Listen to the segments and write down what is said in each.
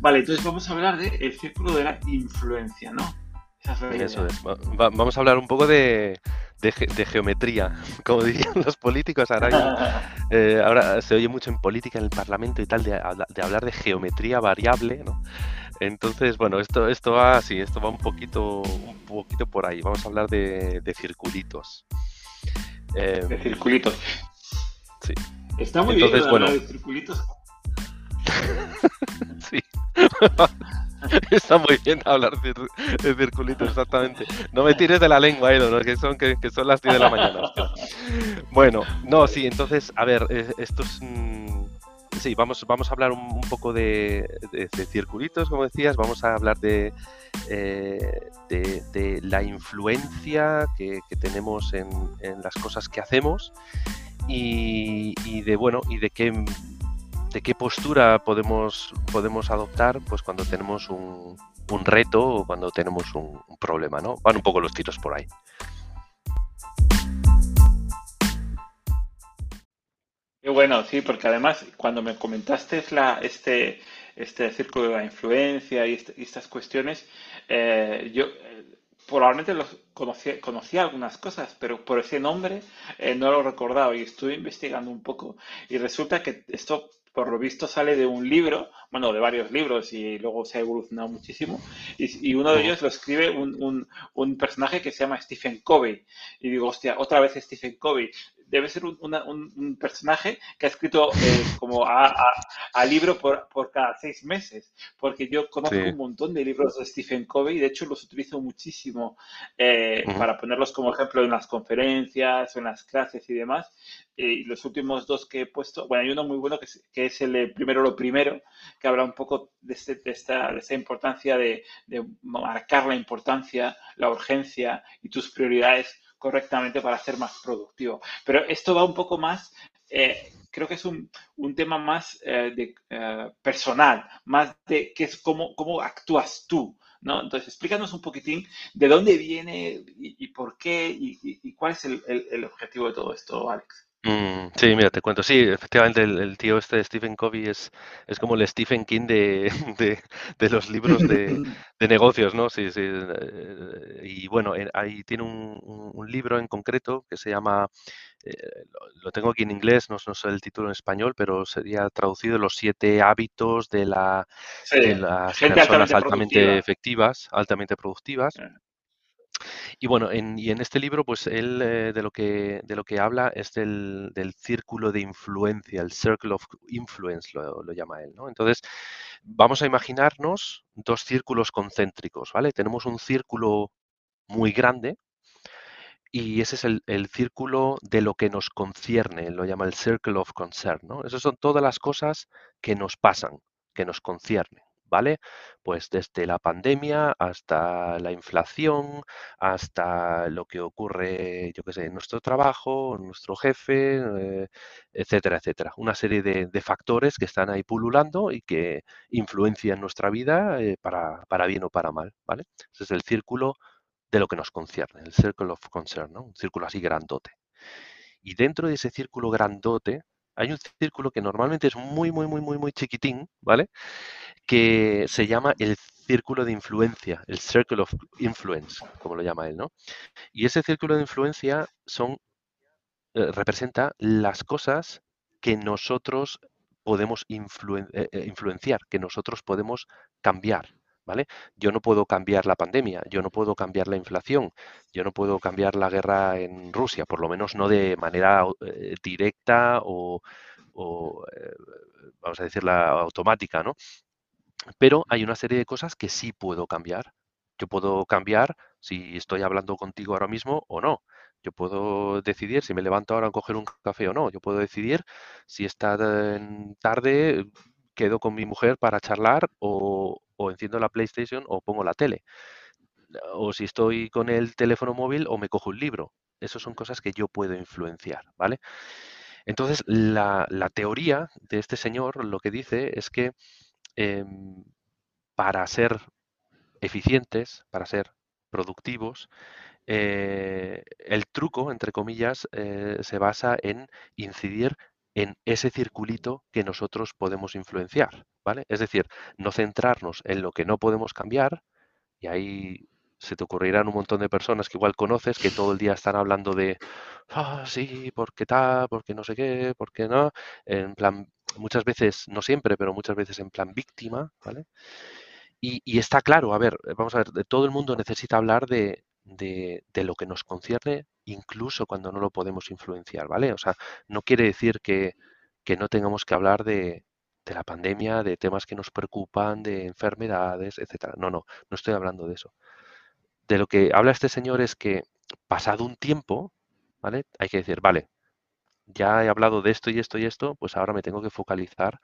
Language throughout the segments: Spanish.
Vale, entonces vamos a hablar del el círculo de la influencia, ¿no? Eso es. vamos a hablar un poco de, geometría, como dirían los políticos. Ahora, eh, ahora se oye mucho en política, en el Parlamento y tal, de, hablar de geometría variable, ¿no? Entonces, bueno, esto, esto va así, esto va un poquito, un poquito por ahí. Vamos a hablar de, circulitos. de em, circulitos. Sí. Está muy bien bueno, de circulitos. sí. Está muy bien hablar de, circulitos, exactamente. No me tires de la lengua, Edo, que, son, que, son las 10 de la mañana. Bueno, no, sí, entonces, a ver, esto es... Sí, vamos, vamos a hablar un, poco de, circulitos, como decías, vamos a hablar de, eh, de, la influencia que, tenemos en, las cosas que hacemos y de, bueno, y de qué de qué postura podemos, podemos adoptar pues cuando tenemos un, reto o cuando tenemos un, problema, ¿no? Van un poco los tiros por ahí. Qué bueno, sí, porque además cuando me comentaste este, este círculo de la influencia y, este, estas cuestiones, eh, yo eh, probablemente los conocía, conocía, algunas cosas, pero por ese nombre eh, no lo recordaba y estuve investigando un poco y resulta que esto por lo visto sale de un libro, bueno, de varios libros y luego se ha evolucionado muchísimo. Y, uno de ellos lo escribe un, personaje que se llama Stephen Covey. Y digo, hostia, otra vez Stephen Covey debe ser un, personaje que ha escrito eh, como a, libro por, cada seis meses, porque yo conozco un montón de libros de Stephen Covey y de hecho los utilizo muchísimo eh, para ponerlos como ejemplo en las conferencias en las clases y demás. Eh, y los últimos dos que he puesto, bueno, hay uno muy bueno que es, el primero lo primero, que habla un poco de, este, esta, importancia de marcar la importancia, la urgencia y tus prioridades correctamente para ser más productivo. Pero esto va un poco más, eh, creo que es un, tema más eh, de, eh, personal, más de qué es cómo, cómo actúas tú. ¿no? Entonces, explícanos un poquitín de dónde viene y, por qué y, cuál es el objetivo de todo esto, Alex. Mm, sí, mira, te cuento. Sí, efectivamente, el, tío este de Stephen Covey es, es como el Stephen King de, de, los libros de, de, negocios, ¿no? Sí, sí. Eh, y bueno, eh, ahí tiene un, un, libro en concreto que se llama, eh, lo, tengo aquí en inglés, no, no, sé el título en español, pero sería traducido Los siete hábitos de, la, de las personas altamente, efectivas, altamente productivas. Y bueno, en, y en este libro, pues él eh, de, lo que, de lo que habla es del, círculo de influencia, el circle of influence lo, llama él. Entonces, vamos a imaginarnos dos círculos concéntricos, ¿vale? Tenemos un círculo muy grande y ese es el, el círculo de lo que nos concierne, lo llama el circle of concern, ¿no? Esas son todas las cosas que nos pasan, que nos conciernen. ¿Vale? Pues desde la pandemia hasta la inflación, hasta lo que ocurre, yo qué sé, en nuestro trabajo, nuestro jefe, eh, etcétera, etcétera. Una serie de, factores que están ahí pululando y que influencian nuestra vida eh, para, para, bien o para mal, ¿vale? Ese es el círculo de lo que nos concierne, el circle of concern, ¿no? Un círculo así grandote. Y dentro de ese círculo grandote hay un círculo que normalmente es muy, muy, muy, muy, muy chiquitín, ¿vale? Que se llama el círculo de influencia, el circle of influence, como lo llama él, ¿no? Y ese círculo de influencia son, eh, representa las cosas que nosotros podemos eh, eh, influenciar, que nosotros podemos cambiar, ¿vale? Yo no puedo cambiar la pandemia, yo no puedo cambiar la inflación, yo no puedo cambiar la guerra en Rusia, por lo menos no de manera eh, directa o, eh, vamos a decirla, automática, ¿no? Pero hay una serie de cosas que sí puedo cambiar. Yo puedo cambiar si estoy hablando contigo ahora mismo o no. Yo puedo decidir si me levanto ahora a coger un café o no. Yo puedo decidir si esta tarde quedo con mi mujer para charlar o, o enciendo la PlayStation o pongo la tele. O si estoy con el teléfono móvil o me cojo un libro. Esas son cosas que yo puedo influenciar, ¿vale? Entonces, la, teoría de este señor lo que dice es que em, para ser eficientes, para ser productivos, eh, el truco, entre comillas, eh, se basa en incidir en ese circulito que nosotros podemos influenciar, ¿vale? Es decir, no centrarnos en lo que no podemos cambiar, y ahí se te ocurrirán un montón de personas que igual conoces que todo el día están hablando de, ah, sí, porque tal, porque no sé qué, porque no, en plan, muchas veces, no siempre, pero muchas veces en plan víctima, ¿vale? Y, está claro, a ver, vamos a ver, todo el mundo necesita hablar de, de, lo que nos concierne, incluso cuando no lo podemos influenciar, ¿vale? O sea, no quiere decir que, que no tengamos que hablar de, de la pandemia, de temas que nos preocupan, de enfermedades, etcétera. No, no, no estoy hablando de eso. De lo que habla este señor es que pasado un tiempo, ¿vale? Hay que decir, vale, ya he hablado de esto y esto y esto, pues ahora me tengo que focalizar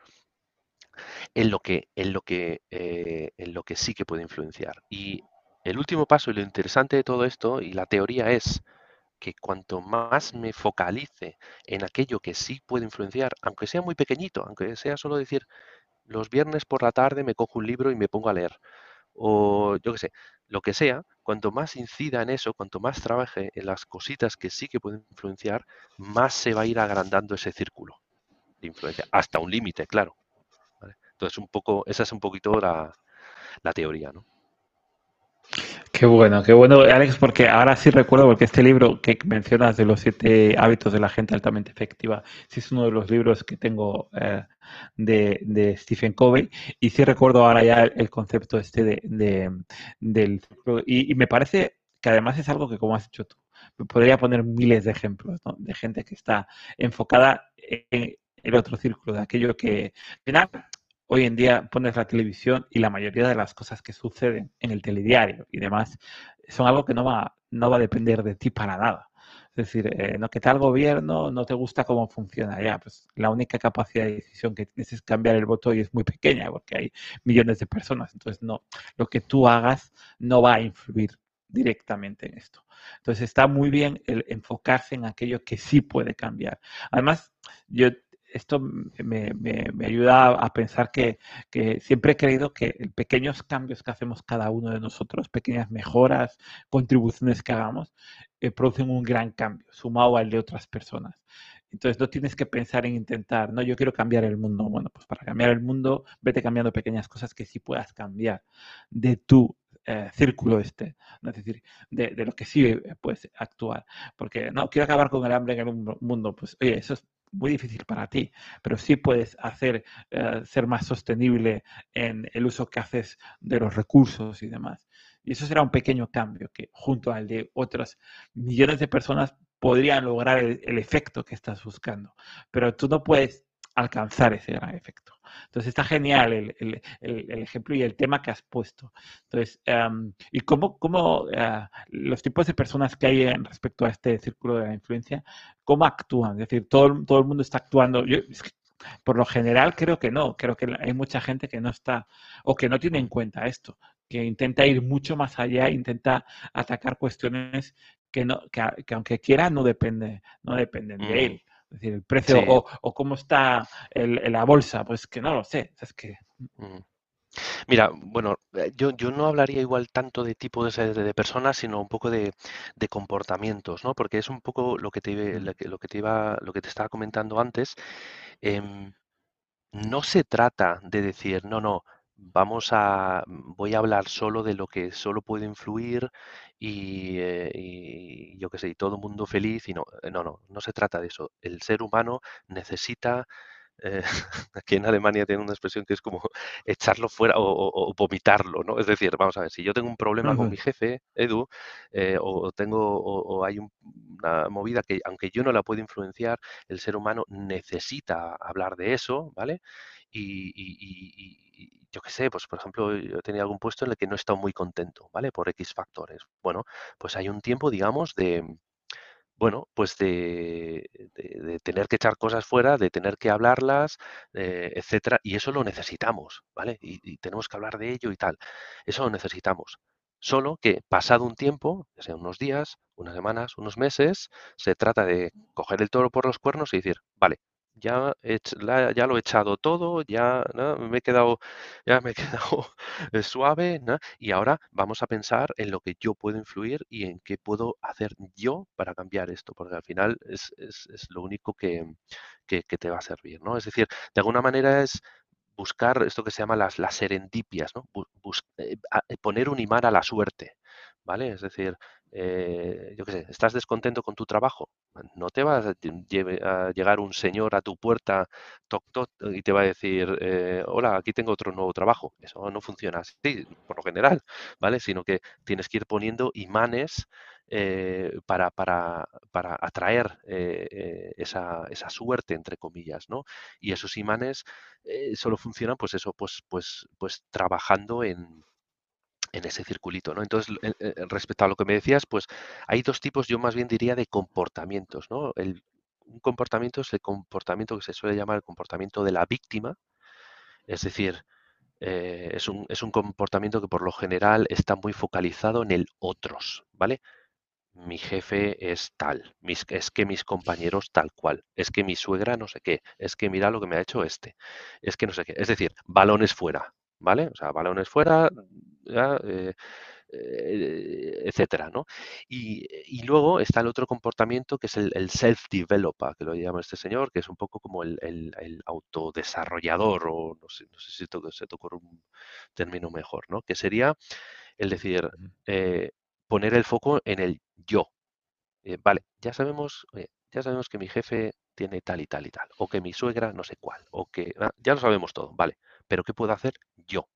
en lo que, en lo que, eh, en lo que sí que puede influenciar. Y el último paso y lo interesante de todo esto, y la teoría es que cuanto más me focalice en aquello que sí puede influenciar, aunque sea muy pequeñito, aunque sea solo decir, los viernes por la tarde me cojo un libro y me pongo a leer, o yo qué sé, lo que sea, cuanto más incida en eso, cuanto más trabaje en las cositas que sí que pueden influenciar, más se va a ir agrandando ese círculo de influencia, hasta un límite, claro. Entonces, un poco, esa es un poquito la, la teoría, ¿no? Qué bueno, qué bueno, Alex, porque ahora sí recuerdo, porque este libro que mencionas de los siete hábitos de la gente altamente efectiva, sí es uno de los libros que tengo eh, de, Stephen Covey, y sí recuerdo ahora ya el, concepto este de, de del y, y, me parece que además es algo que, como has dicho tú, podría poner miles de ejemplos ¿no? de gente que está enfocada en el otro círculo, de aquello que, al final, hoy en día pones la televisión y la mayoría de las cosas que suceden en el telediario y demás son algo que no va, no va a depender de ti para nada. Es decir, eh, no que tal gobierno no te gusta cómo funciona. Ya, pues la única capacidad de decisión que tienes es cambiar el voto y es muy pequeña porque hay millones de personas. Entonces, no, lo que tú hagas no va a influir directamente en esto. Entonces, está muy bien el enfocarse en aquello que sí puede cambiar. Además, yo esto me, me, me ayuda a pensar que, que, siempre he creído que pequeños cambios que hacemos cada uno de nosotros, pequeñas mejoras, contribuciones que hagamos, eh, producen un gran cambio, sumado al de otras personas. Entonces no tienes que pensar en intentar, no, yo quiero cambiar el mundo. Bueno, pues para cambiar el mundo, vete cambiando pequeñas cosas que sí puedas cambiar de tu eh, círculo este, ¿no? es decir, de, de, lo que sí puedes actuar. Porque no, quiero acabar con el hambre en el mundo, pues oye, eso es muy difícil para ti, pero sí puedes hacer uh, ser más sostenible en el uso que haces de los recursos y demás. Y eso será un pequeño cambio que junto al de otras millones de personas podrían lograr el, el efecto que estás buscando. Pero tú no puedes alcanzar ese gran efecto. Entonces está genial el, el, el, el, ejemplo y el tema que has puesto. Entonces, um, ¿y cómo, cómo uh, los tipos de personas que hay en respecto a este círculo de la influencia, cómo actúan? Es decir, todo, todo el mundo está actuando. Yo, es que, por lo general creo que no, creo que hay mucha gente que no está o que no tiene en cuenta esto, que intenta ir mucho más allá, intenta atacar cuestiones que, no, que, que aunque quiera no, depende, no dependen mm. de él. Es decir, el precio sí. o, o, cómo está el, la bolsa, pues que no lo sé. Es que... Mira, bueno, eh, yo, yo no hablaría igual tanto de tipo de, de personas, sino un poco de, de, comportamientos, ¿no? Porque es un poco lo que te, lo que te iba, lo que te estaba comentando antes. Eh, no se trata de decir, no, no, vamos a, voy a hablar solo de lo que solo puede influir y, eh, y yo qué sé, y todo el mundo feliz y no, eh, no, no, no se trata de eso. El ser humano necesita, eh, aquí en Alemania tiene una expresión que es como echarlo fuera o, o, o vomitarlo, ¿no? Es decir, vamos a ver, si yo tengo un problema uh -huh. con mi jefe, Edu, eh, o tengo, o, o hay un, una movida que aunque yo no la puedo influenciar, el ser humano necesita hablar de eso, ¿vale? Y, y, y, yo qué sé, pues por ejemplo, yo tenía algún puesto en el que no he estado muy contento, ¿vale? Por X factores. Bueno, pues hay un tiempo, digamos, de, bueno, pues de, tener que echar cosas fuera, de tener que hablarlas, eh, etcétera, y eso lo necesitamos, ¿vale? Y, y, tenemos que hablar de ello y tal. Eso lo necesitamos. Solo que pasado un tiempo, ya sea unos días, unas semanas, unos meses, se trata de coger el toro por los cuernos y decir, vale, ya, ya lo he echado todo, ya me he quedado, ya me he quedado eh, suave, y ahora vamos a pensar en lo que yo puedo influir y en qué puedo hacer yo para cambiar esto, porque al final es, lo único que, que, te va a servir, ¿no? Es decir, de alguna manera es buscar esto que se llama las, las serendipias, ¿no? Eh, poner un imán a la suerte, ¿vale? Es decir, eh, yo qué sé, estás descontento con tu trabajo, no te va a, llegar un señor a tu puerta, toc, toc, y te va a decir, eh, hola, aquí tengo otro nuevo trabajo. Eso no funciona así, por lo general, ¿vale? Sino que tienes que ir poniendo imanes eh, para, para, para, atraer esa, esa, suerte, entre comillas, ¿no? Y esos imanes solo funcionan, pues eso, pues, pues, pues trabajando en, en ese circulito, ¿no? Entonces, eh, eh, respecto a lo que me decías, pues hay dos tipos, yo más bien diría, de comportamientos, ¿no? El, un comportamiento es el comportamiento que se suele llamar el comportamiento de la víctima, es decir, eh, es, un, es, un, comportamiento que por lo general está muy focalizado en el otros, ¿vale? Mi jefe es tal, mis, es que mis compañeros tal cual, es que mi suegra no sé qué, es que mira lo que me ha hecho este, es que no sé qué, es decir, balones fuera, ¿vale? O sea, balones fuera, eh, eh, etcétera, ¿no? Y, luego está el otro comportamiento que es el, self-developer, que lo llama este señor, que es un poco como el, autodesarrollador, o no sé, no sé si se te ocurre un término mejor, ¿no? Que sería el decir, eh, poner el foco en el yo. vale, ya sabemos, ya sabemos que mi jefe tiene tal y tal y tal, o que mi suegra no sé cuál, o que ah, ya lo sabemos todo, vale, pero ¿qué puedo hacer yo?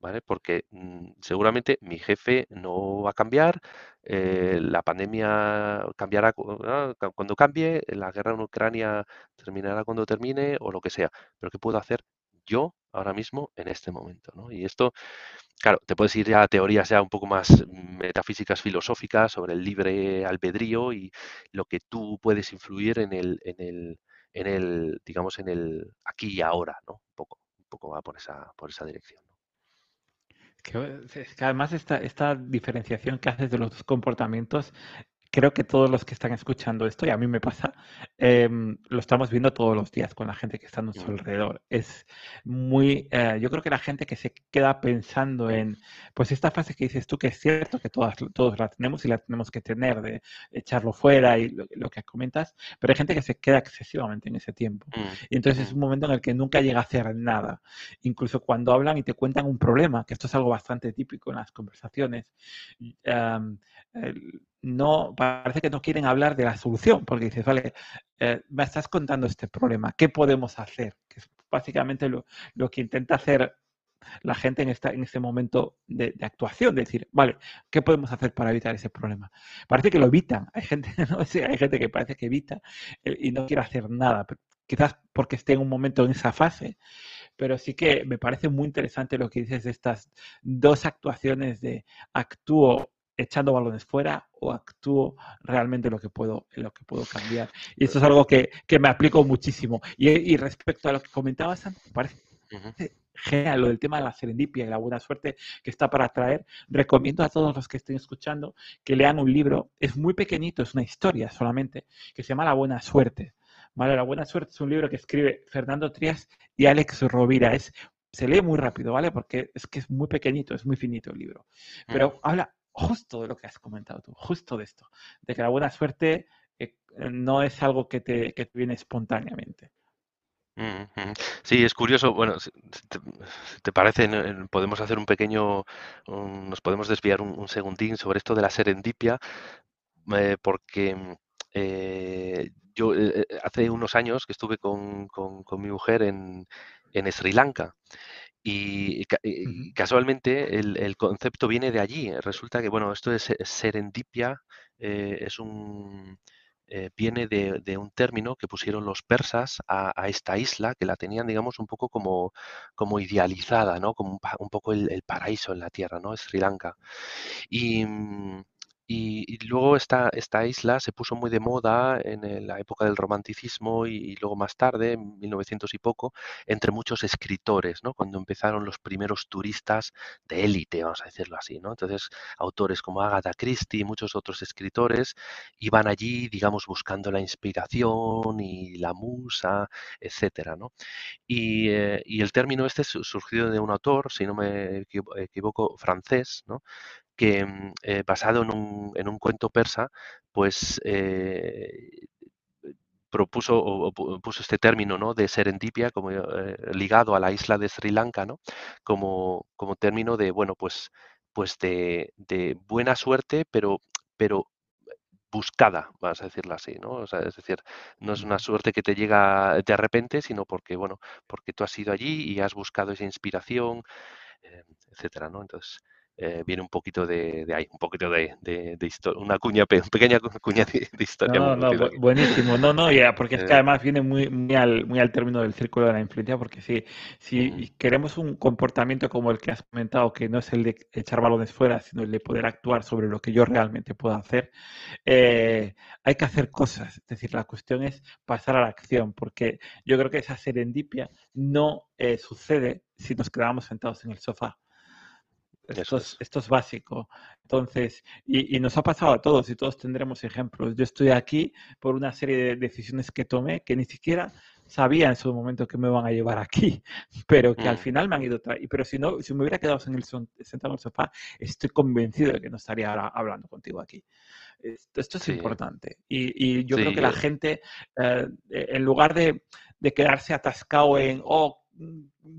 ¿Vale? Porque mm, seguramente mi jefe no va a cambiar, eh, la pandemia cambiará ah, cuando cambie, la guerra en Ucrania terminará cuando termine o lo que sea. Pero ¿qué puedo hacer yo ahora mismo en este momento? Y esto, claro, te puedes ir a teorías ya un poco más metafísicas, filosóficas sobre el libre albedrío y lo que tú puedes influir en el, en el, en el digamos, en el aquí y ahora, ¿no? Un poco, un poco va por esa, por esa dirección. Que, además esta, esta diferenciación que haces de los comportamientos creo que todos los que están escuchando esto, y a mí me pasa, em, lo estamos viendo todos los días con la gente que está a nuestro alrededor. Es muy, eh, yo creo que la gente que se queda pensando en, pues esta frase que dices tú, que es cierto que todas, todos la tenemos y la tenemos que tener, de echarlo fuera y lo, que comentas, pero hay gente que se queda excesivamente en ese tiempo. Mm, y entonces es un momento en el que nunca llega a hacer nada. Incluso cuando hablan y te cuentan un problema, que esto es algo bastante típico en las conversaciones. Em, no parece que no quieren hablar de la solución, porque dices, vale, eh, me estás contando este problema, ¿qué podemos hacer? Que es básicamente lo, que intenta hacer la gente en, esta, en este momento de, actuación, de decir, vale, ¿qué podemos hacer para evitar ese problema? Parece que lo evitan, hay gente, ¿no? hay gente que parece que evita eh, y no quiere hacer nada, quizás porque esté en un momento en esa fase, pero sí que me parece muy interesante lo que dices de estas dos actuaciones de actúo echando balones fuera o actúo realmente lo que puedo, lo que puedo cambiar. Y eso es algo que, me aplico muchísimo. Y, respecto a lo que comentabas antes, parece genial lo del tema de la serendipia y la buena suerte que está para traer. Recomiendo a todos los que estén escuchando que lean un libro. Es muy pequeñito, es una historia solamente, que se llama La Buena Suerte. ¿Vale? La Buena Suerte es un libro que escribe Fernando Trias y Alex Rovira. Es se lee muy rápido, ¿vale? Porque es que es muy pequeñito, es muy finito el libro. Pero habla justo de lo que has comentado tú, justo de esto, de que la buena suerte eh, no es algo que te, viene espontáneamente. Sí, es curioso. Bueno, si te, parece, podemos hacer un pequeño, nos podemos desviar un, segundín sobre esto de la serendipia, eh, porque eh, yo hace unos años que estuve con, mi mujer en, en Sri Lanka y, casualmente el, concepto viene de allí. Resulta que, bueno, esto es serendipia, eh, es un, eh, viene de, un término que pusieron los persas a, esta isla, que la tenían, digamos, un poco como, como idealizada, ¿no? Como un, poco el, paraíso en la tierra, ¿no? Sri Lanka. Y, Y, luego esta, esta isla se puso muy de moda en la época del romanticismo y, luego más tarde, en 1900 y poco, entre muchos escritores, ¿no? Cuando empezaron los primeros turistas de élite, vamos a decirlo así, ¿no? Entonces, autores como Agatha Christie y muchos otros escritores iban allí, digamos, buscando la inspiración y la musa, etcétera, ¿no? Y, eh, y el término este su- surgido de un autor, si no me equivo- equivoco, francés, ¿no? Que mm, eh, basado en un, en un cuento persa, pues eh, propuso o, o pu- puso este término ¿no? de serendipia como eh, ligado a la isla de Sri Lanka, ¿no? Como, como término de, bueno, pues, pues de, de buena suerte, pero, pero buscada, vas a decirlo así, ¿no? O sea, es decir, no es una suerte que te llega de repente, sino porque, bueno, porque tú has ido allí y has buscado esa inspiración, eh, etcétera, ¿no? Entonces, eh, viene un poquito de, de ahí, un poquito de, de, de histo- una cuña, pe- pequeña cu- cuña de, No, historia no, no, buenísimo. No, no, ya, porque es que Eh, además viene muy, muy al, muy al término del círculo de la influencia, porque si, mm, si queremos un comportamiento como el que has comentado, que no es el de echar balones fuera, sino el de poder actuar sobre lo que yo realmente puedo hacer, eh, hay que hacer cosas. Es decir, la cuestión es pasar a la acción, porque yo creo que esa serendipia no eh, sucede si nos quedamos sentados en el sofá. Esto es, es. esto es básico. Entonces, y, y nos ha pasado a todos y todos tendremos ejemplos. Yo estoy aquí por una serie de decisiones que tomé que ni siquiera sabía en su momento que me van a llevar aquí, pero que al Mm, final me han ido tra- y Pero si no, si me hubiera quedado en el son- sentado en el sofá, estoy convencido de que no estaría ahora hablando contigo aquí. Esto, esto es sí, importante. Y, y yo creo que sí, la gente, eh, en lugar de, de quedarse atascado en, oh,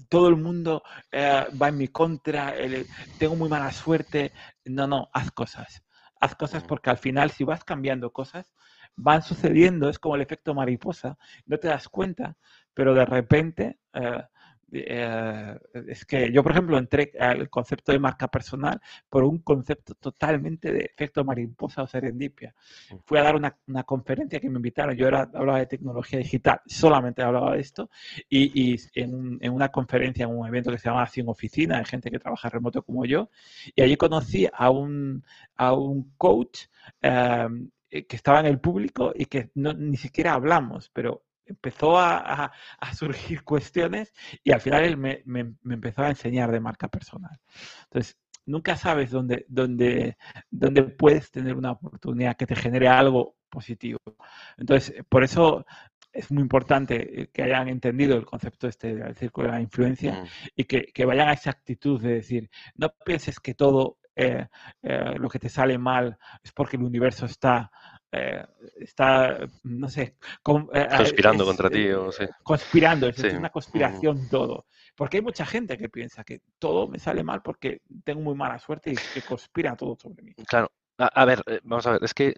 todo el mundo eh, va en mi contra, el- tengo muy mala suerte. No, no, haz cosas. Haz cosas porque al final, si vas cambiando cosas, van sucediendo, es como el efecto mariposa, no te das cuenta, pero de repente eh, eh, es que yo, por ejemplo, entré al concepto de marca personal por un concepto totalmente de efecto mariposa o serendipia. mm, Fui a dar una, una conferencia que me invitaron, yo era, hablaba de tecnología digital, solamente hablaba de esto, y, y en, en, una conferencia, en un evento que se llamaba Sin Oficina, de gente que trabaja remoto como yo, y allí conocí a un, a un coach eh, que estaba en el público y que no, ni siquiera hablamos, pero empezó a, a, a, surgir cuestiones y al final él me, me, me, empezó a enseñar de marca personal. Entonces, nunca sabes dónde, dónde, dónde puedes tener una oportunidad que te genere algo positivo. Entonces, por eso es muy importante que hayan entendido el concepto este del círculo de la influencia mm, y que, que, vayan a esa actitud de decir, no pienses que todo eh, eh, lo que te sale mal es porque el universo está eh, está, no sé, con, eh, conspirando es, contra ti, eh, o sí. conspirando, es Sí. una conspiración todo. Porque hay mucha gente que piensa que todo me sale mal porque tengo muy mala suerte y que conspira todo sobre mí. Claro. A, a ver, vamos a ver, es que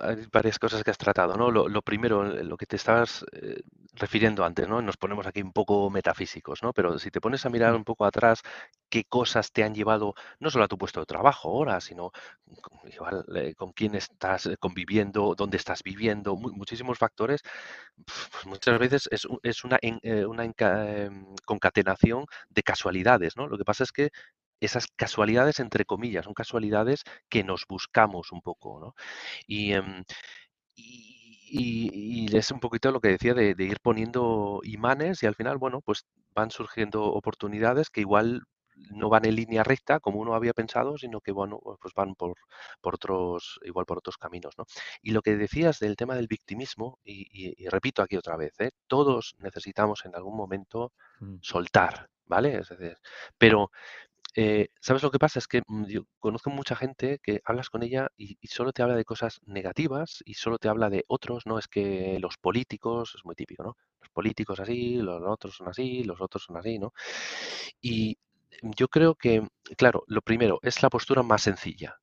hay varias cosas que has tratado, ¿no? Lo, lo primero, eh, lo que te estabas eh, refiriendo antes, ¿no? Nos ponemos aquí un poco metafísicos, ¿no? Pero si te pones a mirar un poco atrás, qué cosas te han llevado no solo a tu puesto de trabajo ahora, sino con, igual, eh, con quién estás conviviendo, dónde estás viviendo, mu- muchísimos factores, pues muchas veces es, es una, en- eh, una em, concatenación de casualidades, ¿no? Lo que pasa es que esas casualidades, entre comillas, son casualidades que nos buscamos un poco, ¿no? Y, em, y, y- y es un poquito lo que decía de, de ir poniendo imanes y al final, bueno, pues van surgiendo oportunidades que igual no van en línea recta como uno había pensado, sino que bueno, pues van por, por otros, igual por otros caminos, ¿no? Y lo que decías del tema del victimismo, y, y- y repito aquí otra vez, ¿eh? Todos necesitamos en algún momento soltar, ¿vale? Es decir, pero eh, ¿sabes lo que pasa? Es que mm, yo conozco mucha gente que hablas con ella y, y solo te habla de cosas negativas y solo te habla de otros, ¿no? Es que los políticos, es muy típico, ¿no? Los políticos así, los otros son así, los otros son así, ¿no? Y yo creo que, claro, lo primero es la postura más sencilla,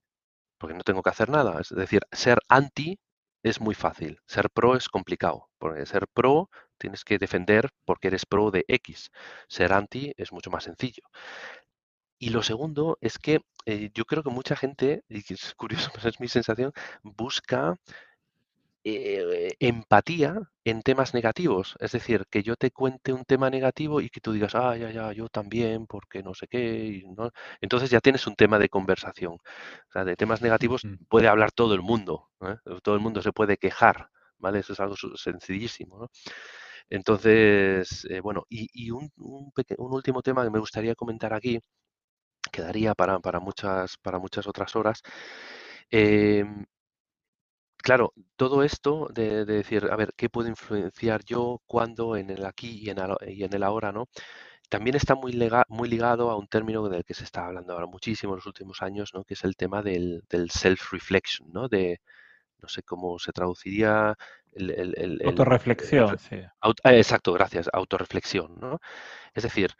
porque no tengo que hacer nada. Es decir, ser anti es muy fácil, ser pro es complicado, porque ser pro tienes que defender porque eres pro de X, ser anti es mucho más sencillo. Y lo segundo es que eh, yo creo que mucha gente, y que es curioso, pero es mi sensación, busca eh, empatía en temas negativos. Es decir, que yo te cuente un tema negativo y que tú digas, ah, ya, ya, yo también, porque no sé qué. ¿no? Entonces ya tienes un tema de conversación. O sea, de temas negativos puede hablar todo el mundo. ¿eh? Todo el mundo se puede quejar. ¿Vale? Eso es algo sencillísimo. ¿no? Entonces, eh, bueno, y, un, un, último tema que me gustaría comentar aquí, quedaría para, para, muchas, para muchas otras horas. Em, claro, todo esto de, decir, a ver, ¿qué puedo influenciar yo, cuándo, en el aquí y en el, y en el ahora, ¿no? También está muy, muy ligado a un término del que se está hablando ahora muchísimo en los últimos años, ¿no? Que es el tema del, del self-reflection, ¿no? De, no sé cómo se traduciría el... autorreflexión, sí. Ah, exacto, gracias, autorreflexión, ¿no? Es decir,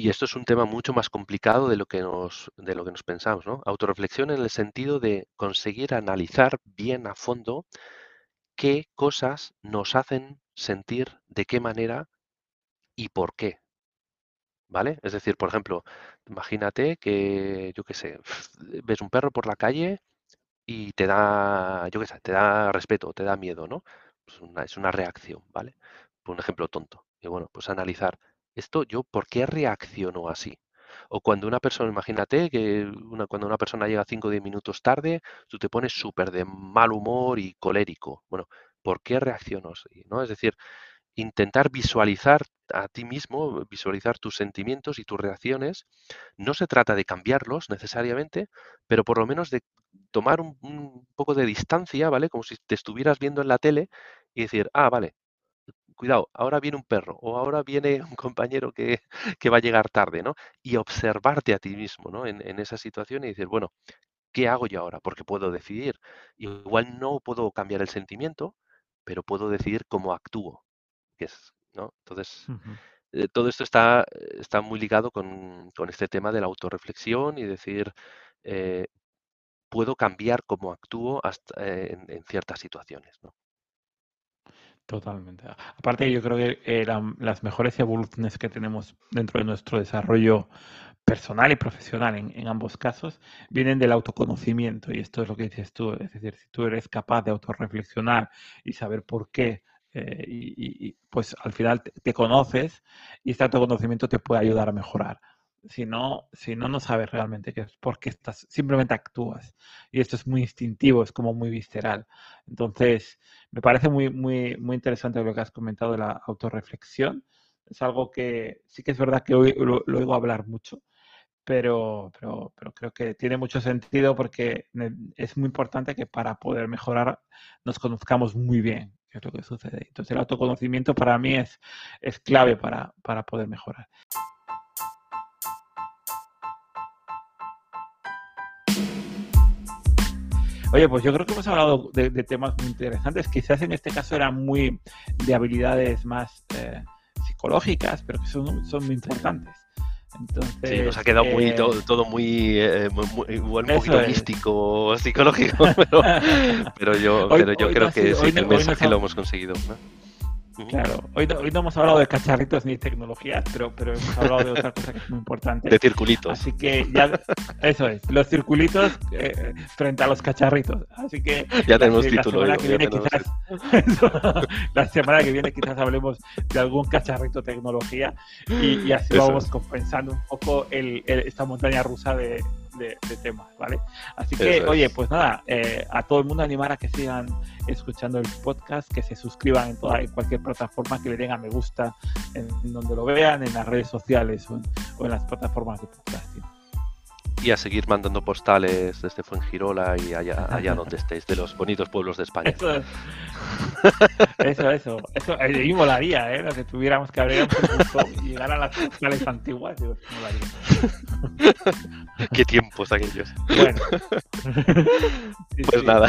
y esto es un tema mucho más complicado de lo que nos, de lo que nos pensamos, ¿no? Autorreflexión en el sentido de conseguir analizar bien a fondo qué cosas nos hacen sentir de qué manera y por qué. ¿Vale? Es decir, por ejemplo, imagínate que, yo qué sé, ves un perro por la calle y te da, yo qué sé, te da respeto, te da miedo, ¿no? Pues una, es una reacción, ¿vale? Por un ejemplo tonto. Y bueno, pues analizar esto yo, ¿por qué reacciono así? O cuando una persona, imagínate que una, cuando una persona llega 5 o 10 minutos tarde, tú te pones súper de mal humor y colérico. Bueno, ¿por qué reacciono así? ¿no? Es decir, intentar visualizar a ti mismo, visualizar tus sentimientos y tus reacciones. No se trata de cambiarlos necesariamente, pero por lo menos de tomar un, un poco de distancia, ¿vale? Como si te estuvieras viendo en la tele y decir, ah, vale, cuidado, ahora viene un perro o ahora viene un compañero que, va a llegar tarde, ¿no? Y observarte a ti mismo, ¿no? En, esa situación y decir, bueno, ¿qué hago yo ahora? Porque puedo decidir. Igual no puedo cambiar el sentimiento, pero puedo decidir cómo actúo. Que es, ¿no? Entonces, eh, todo esto está, está muy ligado con, este tema de la autorreflexión y decir, eh, puedo cambiar cómo actúo hasta, eh, en, en, ciertas situaciones, ¿no? Totalmente. Aparte, yo creo que eh, las mejores evoluciones que tenemos dentro de nuestro desarrollo personal y profesional en, ambos casos vienen del autoconocimiento. Y esto es lo que dices tú. Es decir, si tú eres capaz de autorreflexionar y saber por qué, eh, y, pues al final te conoces y este autoconocimiento te puede ayudar a mejorar si no, si no, no sabes realmente qué es, porque estás, simplemente actúas. Y esto es muy instintivo, es como muy visceral. Entonces, me parece muy, muy, muy interesante lo que has comentado de la autorreflexión. Es algo que sí que es verdad que hoy lo, oigo hablar mucho, pero, pero, pero creo que tiene mucho sentido porque es muy importante que para poder mejorar nos conozcamos muy bien, qué es lo que sucede. Entonces, el autoconocimiento para mí es, es clave para, para poder mejorar. Oye, pues yo creo que hemos hablado de, temas muy interesantes. Quizás en este caso eran muy de habilidades más eh, psicológicas, pero que son, son muy importantes. Entonces, sí, nos ha quedado muy, eh, todo, muy, eh, igual un poquito místico, psicológico, pero, yo, pero yo creo que sí, el mensaje lo hemos conseguido. ¿no? Claro, hoy no, hoy no, hemos hablado de cacharritos ni tecnologías, pero, pero hemos hablado de otra cosa que es muy importante. De circulitos. Así que ya, eso es, los circulitos eh, frente a los cacharritos. Así que ya tenemos la, título. Semana que viene, quizás, la semana que viene quizás hablemos de algún cacharrito tecnología y, así vamos compensando un poco el, esta montaña rusa de, de, temas, ¿vale? Así que, oye, pues nada, eh, a todo el mundo animar a que sigan escuchando el podcast, que se suscriban en, toda, en cualquier plataforma, que le den a me gusta en, donde lo vean, en las redes sociales o en, las plataformas de podcasting. Y a seguir mandando postales desde Fuengirola y allá, allá donde estéis, de los bonitos pueblos de España. Eso, eso, eso, eh, y molaría, ¿eh? que tuviéramos que abrir un y llegar a las postales antiguas. Qué tiempos aquellos. Bueno. pues nada.